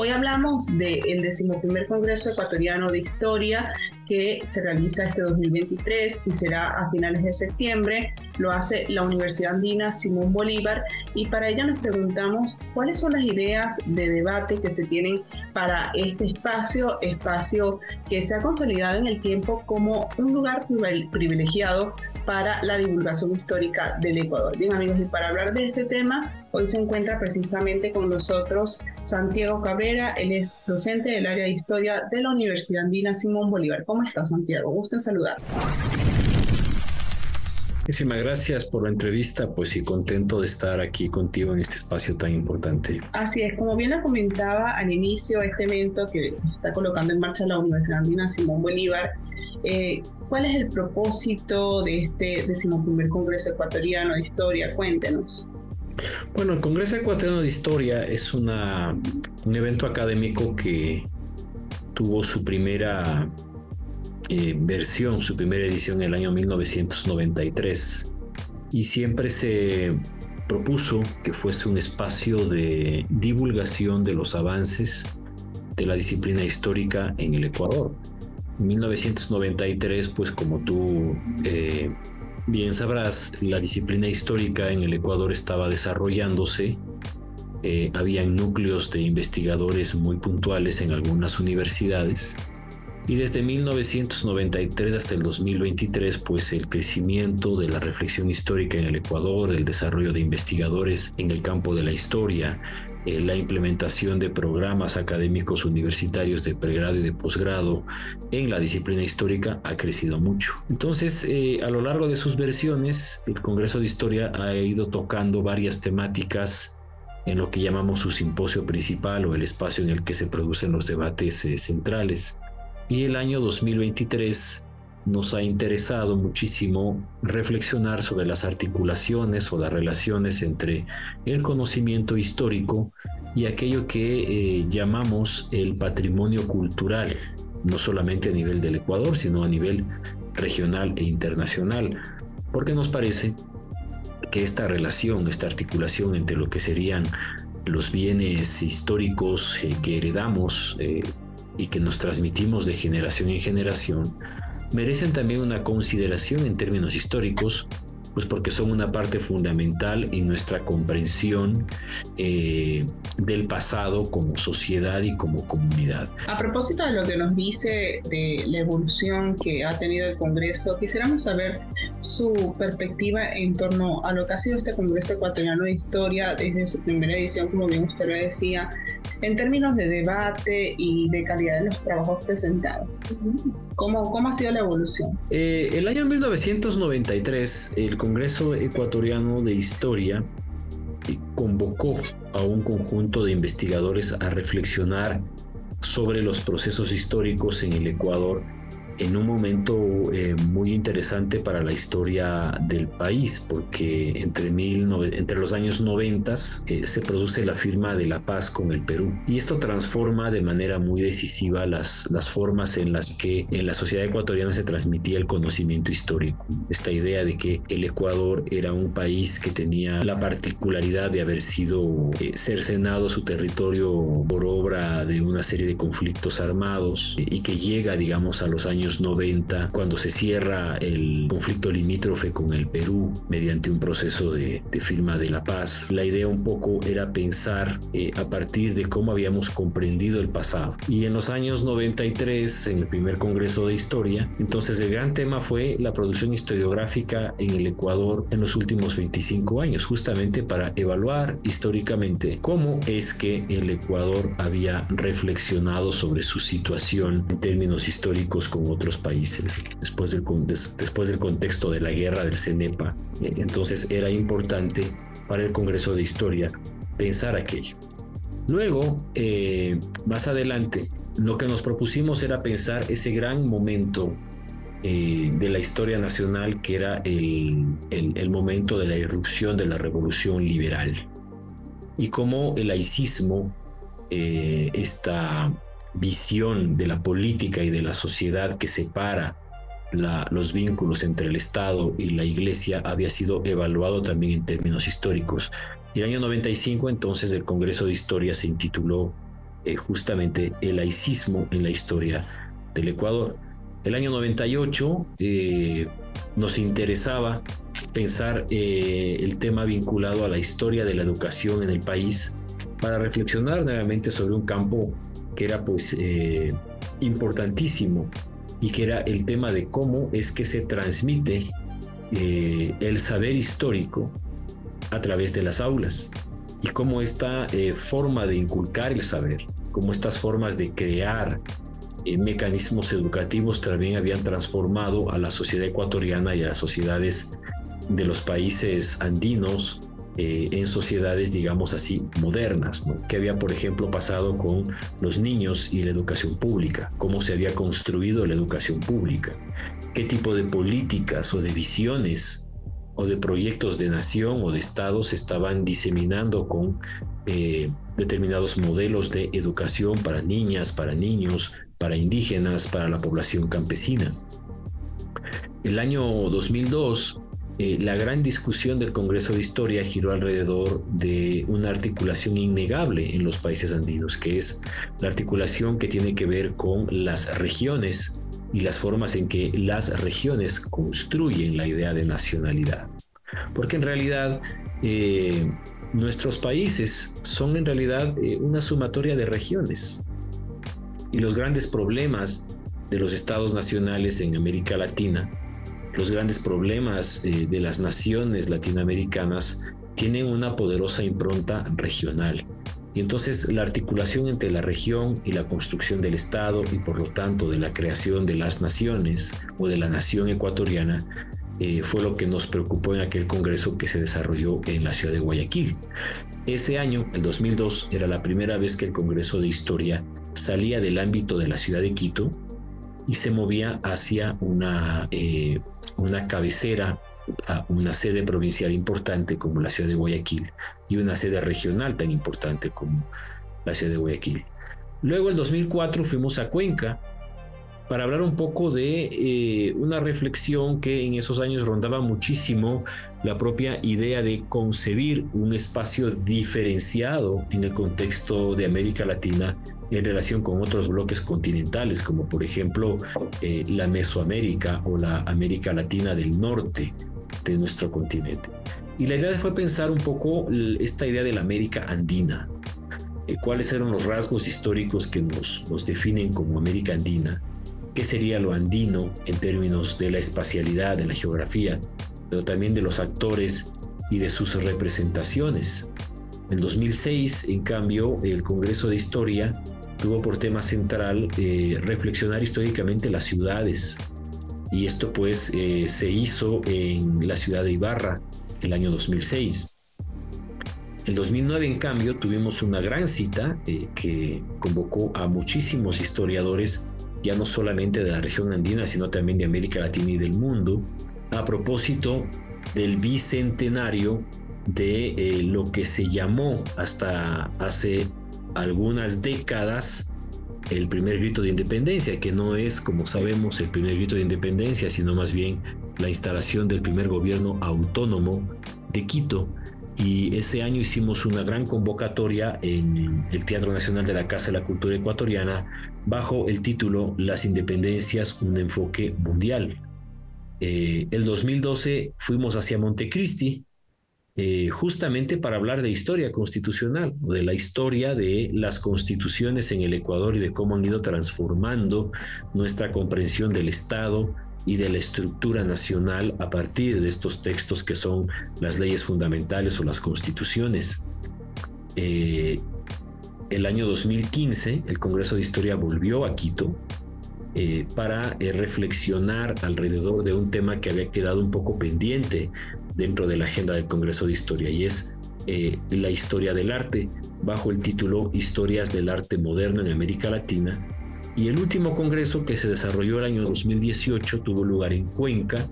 Hoy hablamos del decimoprimer Congreso Ecuatoriano de Historia que se realiza este 2023 y será a finales de septiembre. Lo hace la Universidad Andina Simón Bolívar y para ella nos preguntamos cuáles son las ideas de debate que se tienen para este espacio, espacio que se ha consolidado en el tiempo como un lugar privilegiado para la divulgación histórica del Ecuador. Bien amigos, y para hablar de este tema, hoy se encuentra precisamente con nosotros Santiago Cabrera, él es docente del área de historia de la Universidad Andina Simón Bolívar. ¿Cómo estás Santiago? Gusto en saludar. Muchísimas gracias por la entrevista, pues y contento de estar aquí contigo en este espacio tan importante. Así es, como bien lo comentaba al inicio, este evento que está colocando en marcha la Universidad Andina Simón Bolívar eh, ¿Cuál es el propósito de este decimoprimer Congreso Ecuatoriano de Historia? Cuéntenos. Bueno, el Congreso Ecuatoriano de Historia es una, un evento académico que tuvo su primera eh, versión, su primera edición en el año 1993 y siempre se propuso que fuese un espacio de divulgación de los avances de la disciplina histórica en el Ecuador. 1993, pues como tú eh, bien sabrás, la disciplina histórica en el Ecuador estaba desarrollándose. Eh, habían núcleos de investigadores muy puntuales en algunas universidades. Y desde 1993 hasta el 2023, pues el crecimiento de la reflexión histórica en el Ecuador, el desarrollo de investigadores en el campo de la historia, eh, la implementación de programas académicos universitarios de pregrado y de posgrado en la disciplina histórica ha crecido mucho. Entonces, eh, a lo largo de sus versiones, el Congreso de Historia ha ido tocando varias temáticas en lo que llamamos su simposio principal o el espacio en el que se producen los debates eh, centrales. Y el año 2023 nos ha interesado muchísimo reflexionar sobre las articulaciones o las relaciones entre el conocimiento histórico y aquello que eh, llamamos el patrimonio cultural, no solamente a nivel del Ecuador, sino a nivel regional e internacional, porque nos parece que esta relación, esta articulación entre lo que serían los bienes históricos eh, que heredamos eh, y que nos transmitimos de generación en generación, merecen también una consideración en términos históricos, pues porque son una parte fundamental en nuestra comprensión eh, del pasado como sociedad y como comunidad. A propósito de lo que nos dice de la evolución que ha tenido el Congreso, quisiéramos saber su perspectiva en torno a lo que ha sido este Congreso Ecuatoriano de Historia desde su primera edición, como bien usted lo decía, en términos de debate y de calidad de los trabajos presentados. ¿Cómo, cómo ha sido la evolución? Eh, el año 1993, el Congreso Ecuatoriano de Historia convocó a un conjunto de investigadores a reflexionar sobre los procesos históricos en el Ecuador en un momento eh, muy interesante para la historia del país, porque entre, mil, entre los años 90 eh, se produce la firma de la paz con el Perú. Y esto transforma de manera muy decisiva las, las formas en las que en la sociedad ecuatoriana se transmitía el conocimiento histórico. Esta idea de que el Ecuador era un país que tenía la particularidad de haber sido eh, cercenado su territorio por obra de una serie de conflictos armados y que llega, digamos, a los años años 90, cuando se cierra el conflicto limítrofe con el Perú mediante un proceso de, firma de la paz. La idea un poco era pensar eh, a partir de cómo habíamos comprendido el pasado. Y en los años 93, en el primer Congreso de Historia, entonces el gran tema fue la producción historiográfica en el Ecuador en los últimos 25 años, justamente para evaluar históricamente cómo es que el Ecuador había reflexionado sobre su situación en términos históricos con otros países después del, después del contexto de la guerra del CENEPA. Entonces era importante para el Congreso de Historia pensar aquello. Luego, eh, más adelante, lo que nos propusimos era pensar ese gran momento eh, de la historia nacional que era el, el, momento de la irrupción de la revolución liberal y cómo el laicismo, eh, visión de la política y de la sociedad que separa los vínculos entre el Estado y la Iglesia había sido evaluado también en términos históricos. Y el año 95 entonces el Congreso de Historia se intituló eh, justamente El laicismo en la historia del Ecuador. El año 98 eh, nos interesaba pensar eh, el tema vinculado a la historia de la educación en el país para reflexionar nuevamente sobre un campo que era pues importantísimo y que era el tema de cómo es que se transmite eh, el saber histórico a través de las aulas y cómo esta eh, forma de inculcar el saber, cómo estas formas de crear eh, mecanismos educativos también habían transformado a la sociedad ecuatoriana y a las sociedades de los países andinos eh, en sociedades, digamos así, modernas, ¿no? ¿Qué había, por ejemplo, pasado con los niños y la educación pública? ¿Cómo se había construido la educación pública? ¿Qué tipo de políticas o de visiones o de proyectos de nación o de Estado se estaban diseminando con eh, determinados modelos de educación para niñas, para niños, para indígenas, para la población campesina? El año 2002 eh, la gran discusión del Congreso de Historia giró alrededor de una articulación innegable en los países andinos, que es la articulación que tiene que ver con las regiones y las formas en que las regiones construyen la idea de nacionalidad. Porque en realidad eh, nuestros países son en realidad eh, una sumatoria de regiones. Y los grandes problemas de los estados nacionales en América Latina los grandes problemas eh, de las naciones latinoamericanas tienen una poderosa impronta regional. Y entonces la articulación entre la región y la construcción del Estado y por lo tanto de la creación de las naciones o de la nación ecuatoriana eh, fue lo que nos preocupó en aquel congreso que se desarrolló en la ciudad de Guayaquil. Ese año, el 2002, era la primera vez que el Congreso de Historia salía del ámbito de la ciudad de Quito y se movía hacia una, eh, una cabecera, una sede provincial importante como la ciudad de Guayaquil y una sede regional tan importante como la ciudad de Guayaquil. Luego, el 2004, fuimos a Cuenca para hablar un poco de eh, una reflexión que en esos años rondaba muchísimo la propia idea de concebir un espacio diferenciado en el contexto de América Latina en relación con otros bloques continentales, como por ejemplo eh, la Mesoamérica o la América Latina del norte de nuestro continente. Y la idea fue pensar un poco esta idea de la América andina, eh, cuáles eran los rasgos históricos que nos, nos definen como América andina, qué sería lo andino en términos de la espacialidad, de la geografía, pero también de los actores y de sus representaciones. En 2006, en cambio, el Congreso de Historia tuvo por tema central eh, reflexionar históricamente las ciudades. Y esto pues eh, se hizo en la ciudad de Ibarra el año 2006. El 2009, en cambio, tuvimos una gran cita eh, que convocó a muchísimos historiadores, ya no solamente de la región andina, sino también de América Latina y del mundo, a propósito del bicentenario de lo que se llamó hasta hace algunas décadas el primer grito de independencia, que no es, como sabemos, el primer grito de independencia, sino más bien la instalación del primer gobierno autónomo de Quito y ese año hicimos una gran convocatoria en el Teatro Nacional de la Casa de la Cultura Ecuatoriana bajo el título Las Independencias, un enfoque mundial. Eh, el 2012 fuimos hacia Montecristi eh, justamente para hablar de historia constitucional, de la historia de las constituciones en el Ecuador y de cómo han ido transformando nuestra comprensión del Estado, y de la estructura nacional a partir de estos textos que son las leyes fundamentales o las constituciones. Eh, el año 2015 el Congreso de Historia volvió a Quito eh, para reflexionar alrededor de un tema que había quedado un poco pendiente dentro de la agenda del Congreso de Historia y es la historia del arte bajo el título Historias del Arte Moderno en América Latina. Y el último congreso que se desarrolló el año 2018 tuvo lugar en Cuenca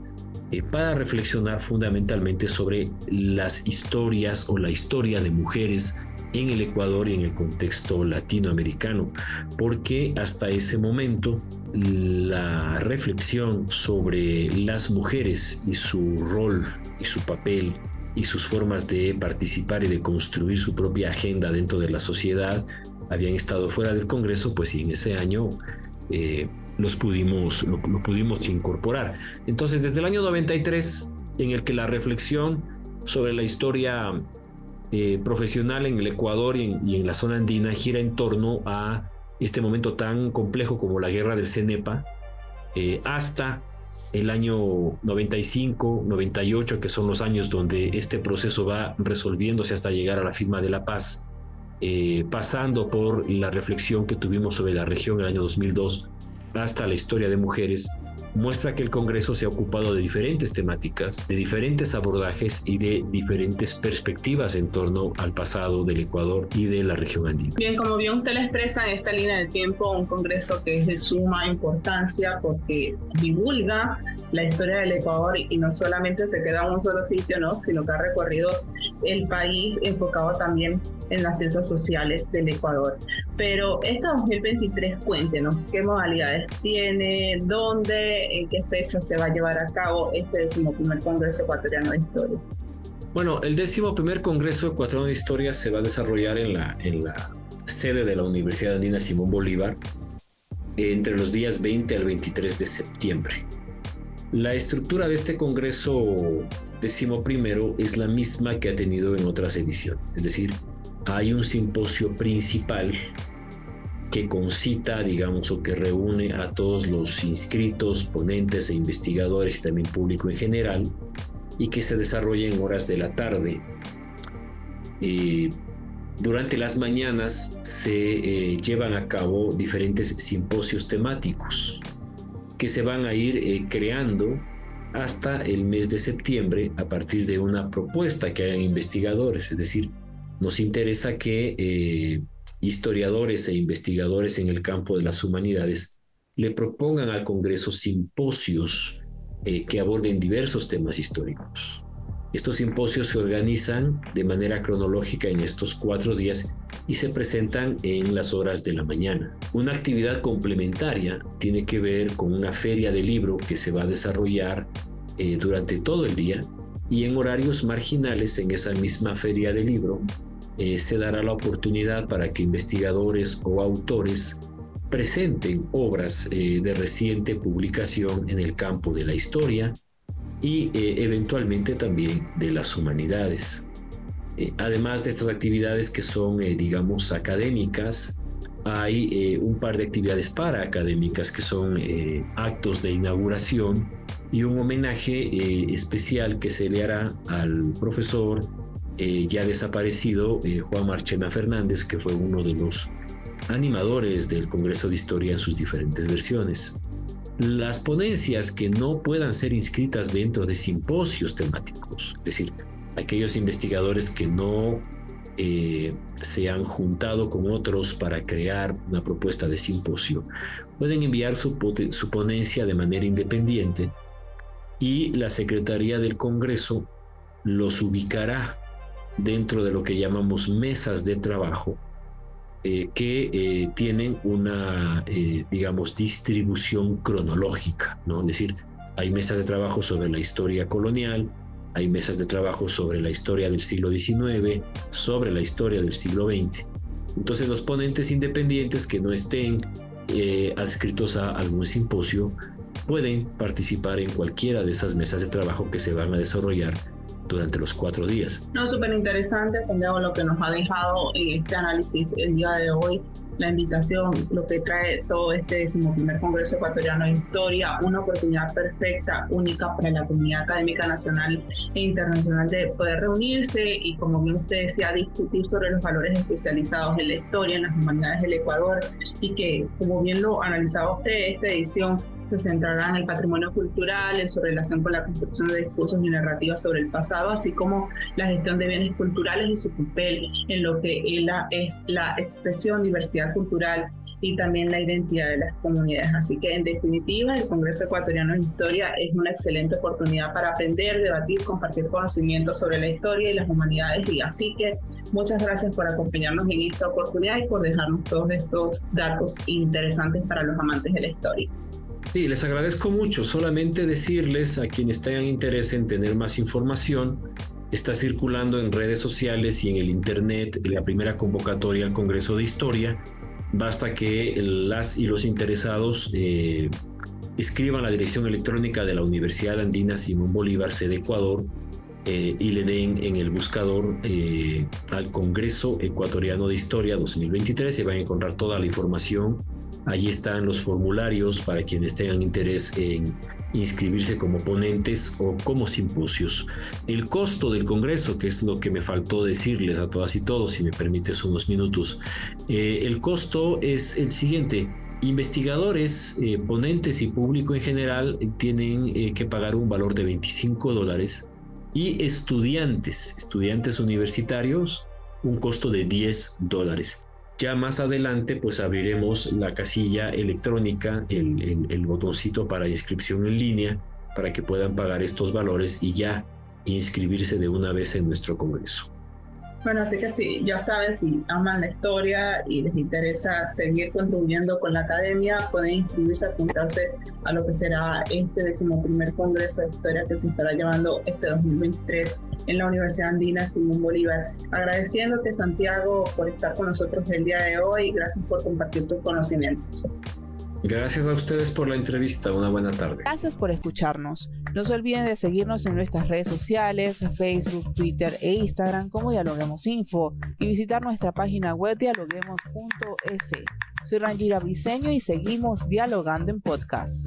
eh, para reflexionar fundamentalmente sobre las historias o la historia de mujeres en el Ecuador y en el contexto latinoamericano, porque hasta ese momento la reflexión sobre las mujeres y su rol y su papel y sus formas de participar y de construir su propia agenda dentro de la sociedad habían estado fuera del Congreso, pues y en ese año eh, los pudimos, lo, pudimos incorporar. Entonces, desde el año 93, en el que la reflexión sobre la historia eh, profesional en el Ecuador y en, la zona andina gira en torno a este momento tan complejo como la guerra del CENEPA, eh, hasta el año 95, 98, que son los años donde este proceso va resolviéndose hasta llegar a la firma de la paz eh, pasando por la reflexión que tuvimos sobre la región en el año 2002 hasta la historia de mujeres, muestra que el Congreso se ha ocupado de diferentes temáticas, de diferentes abordajes y de diferentes perspectivas en torno al pasado del Ecuador y de la región andina. Bien, como bien usted le expresa en esta línea de tiempo, un Congreso que es de suma importancia porque divulga la historia del Ecuador y no solamente se queda en un solo sitio, ¿no? sino que ha recorrido el país enfocado también en las ciencias sociales del Ecuador. Pero este 2023, cuéntenos qué modalidades tiene, dónde, en qué fecha se va a llevar a cabo este decimoprimer Congreso Ecuatoriano de Historia. Bueno, el primer Congreso Ecuatoriano de Historia se va a desarrollar en la, en la sede de la Universidad Andina Simón Bolívar entre los días 20 al 23 de septiembre. La estructura de este Congreso décimo primero es la misma que ha tenido en otras ediciones, es decir, hay un simposio principal que concita, digamos, o que reúne a todos los inscritos, ponentes e investigadores y también público en general, y que se desarrolla en horas de la tarde. durante las mañanas se eh, llevan a cabo diferentes simposios temáticos que se van a ir eh, creando hasta el mes de septiembre a partir de una propuesta que hagan investigadores, es decir, nos interesa que eh, historiadores e investigadores en el campo de las humanidades le propongan al Congreso simposios eh, que aborden diversos temas históricos. Estos simposios se organizan de manera cronológica en estos cuatro días y se presentan en las horas de la mañana. Una actividad complementaria tiene que ver con una feria de libro que se va a desarrollar eh, durante todo el día y en horarios marginales en esa misma feria de libro eh, se dará la oportunidad para que investigadores o autores presenten obras eh, de reciente publicación en el campo de la historia y eventualmente también de las humanidades. Además de estas actividades que son, digamos, académicas, hay un par de actividades para académicas que son actos de inauguración y un homenaje especial que se le hará al profesor eh, ya desaparecido eh, Juan Marchena Fernández, que fue uno de los animadores del Congreso de Historia en sus diferentes versiones. Las ponencias que no puedan ser inscritas dentro de simposios temáticos, es decir, aquellos investigadores que no eh, se han juntado con otros para crear una propuesta de simposio, pueden enviar su, ponencia de manera independiente y la Secretaría del Congreso los ubicará dentro de lo que llamamos mesas de trabajo eh, que eh, tienen una, digamos, distribución cronológica, ¿no? Es decir, hay mesas de trabajo sobre la historia colonial, hay mesas de trabajo sobre la historia del siglo XIX, sobre la historia del siglo XX. Entonces los ponentes independientes que no estén eh, adscritos a algún simposio pueden participar en cualquiera de esas mesas de trabajo que se van a desarrollar durante los cuatro días. No, súper interesante, Santiago, lo que nos ha dejado en este análisis el día de hoy la invitación, lo que trae todo este decimoprimer Congreso Ecuatoriano de Historia, una oportunidad perfecta, única para la comunidad académica nacional e internacional de poder reunirse y, como bien usted decía, discutir sobre los valores especializados en la historia, en las humanidades del Ecuador y que, como bien lo analizaba usted, esta edición se centrará en el patrimonio cultural, en su relación con la construcción de discursos y narrativas sobre el pasado, así como la gestión de bienes culturales y su papel en lo que es la expresión, diversidad cultural y también la identidad de las comunidades. Así que en definitiva, el Congreso Ecuatoriano de Historia es una excelente oportunidad para aprender, debatir, compartir conocimientos sobre la historia y las humanidades. Y así que muchas gracias por acompañarnos en esta oportunidad y por dejarnos todos estos datos interesantes para los amantes de la historia. Sí, les agradezco mucho. Solamente decirles a quienes tengan interés en tener más información, está circulando en redes sociales y en el Internet la primera convocatoria al Congreso de Historia. Basta que las y los interesados eh, escriban la dirección electrónica de la Universidad Andina Simón Bolívar, sede Ecuador, eh, y le den en el buscador eh, al Congreso Ecuatoriano de Historia 2023 y van a encontrar toda la información Allí están los formularios para quienes tengan interés en inscribirse como ponentes o como simposios. El costo del Congreso, que es lo que me faltó decirles a todas y todos, si me permites unos minutos, eh, el costo es el siguiente. Investigadores, eh, ponentes y público en general tienen eh, que pagar un valor de 25 dólares y estudiantes, estudiantes universitarios, un costo de 10 dólares. Ya más adelante pues abriremos la casilla electrónica, el, el, botoncito para inscripción en línea para que puedan pagar estos valores y ya inscribirse de una vez en nuestro congreso. Bueno, así que sí, ya saben, si aman la historia y les interesa seguir contribuyendo con la academia, pueden inscribirse, apuntarse a lo que será este decimoprimer Congreso de Historia que se estará llevando este 2023 en la Universidad Andina Simón Bolívar. Agradeciéndote, Santiago, por estar con nosotros el día de hoy gracias por compartir tus conocimientos. Gracias a ustedes por la entrevista. Una buena tarde. Gracias por escucharnos. No se olviden de seguirnos en nuestras redes sociales, Facebook, Twitter e Instagram como Dialoguemos Info y visitar nuestra página web dialoguemos.es. Soy Rangira Briseño y seguimos dialogando en podcast.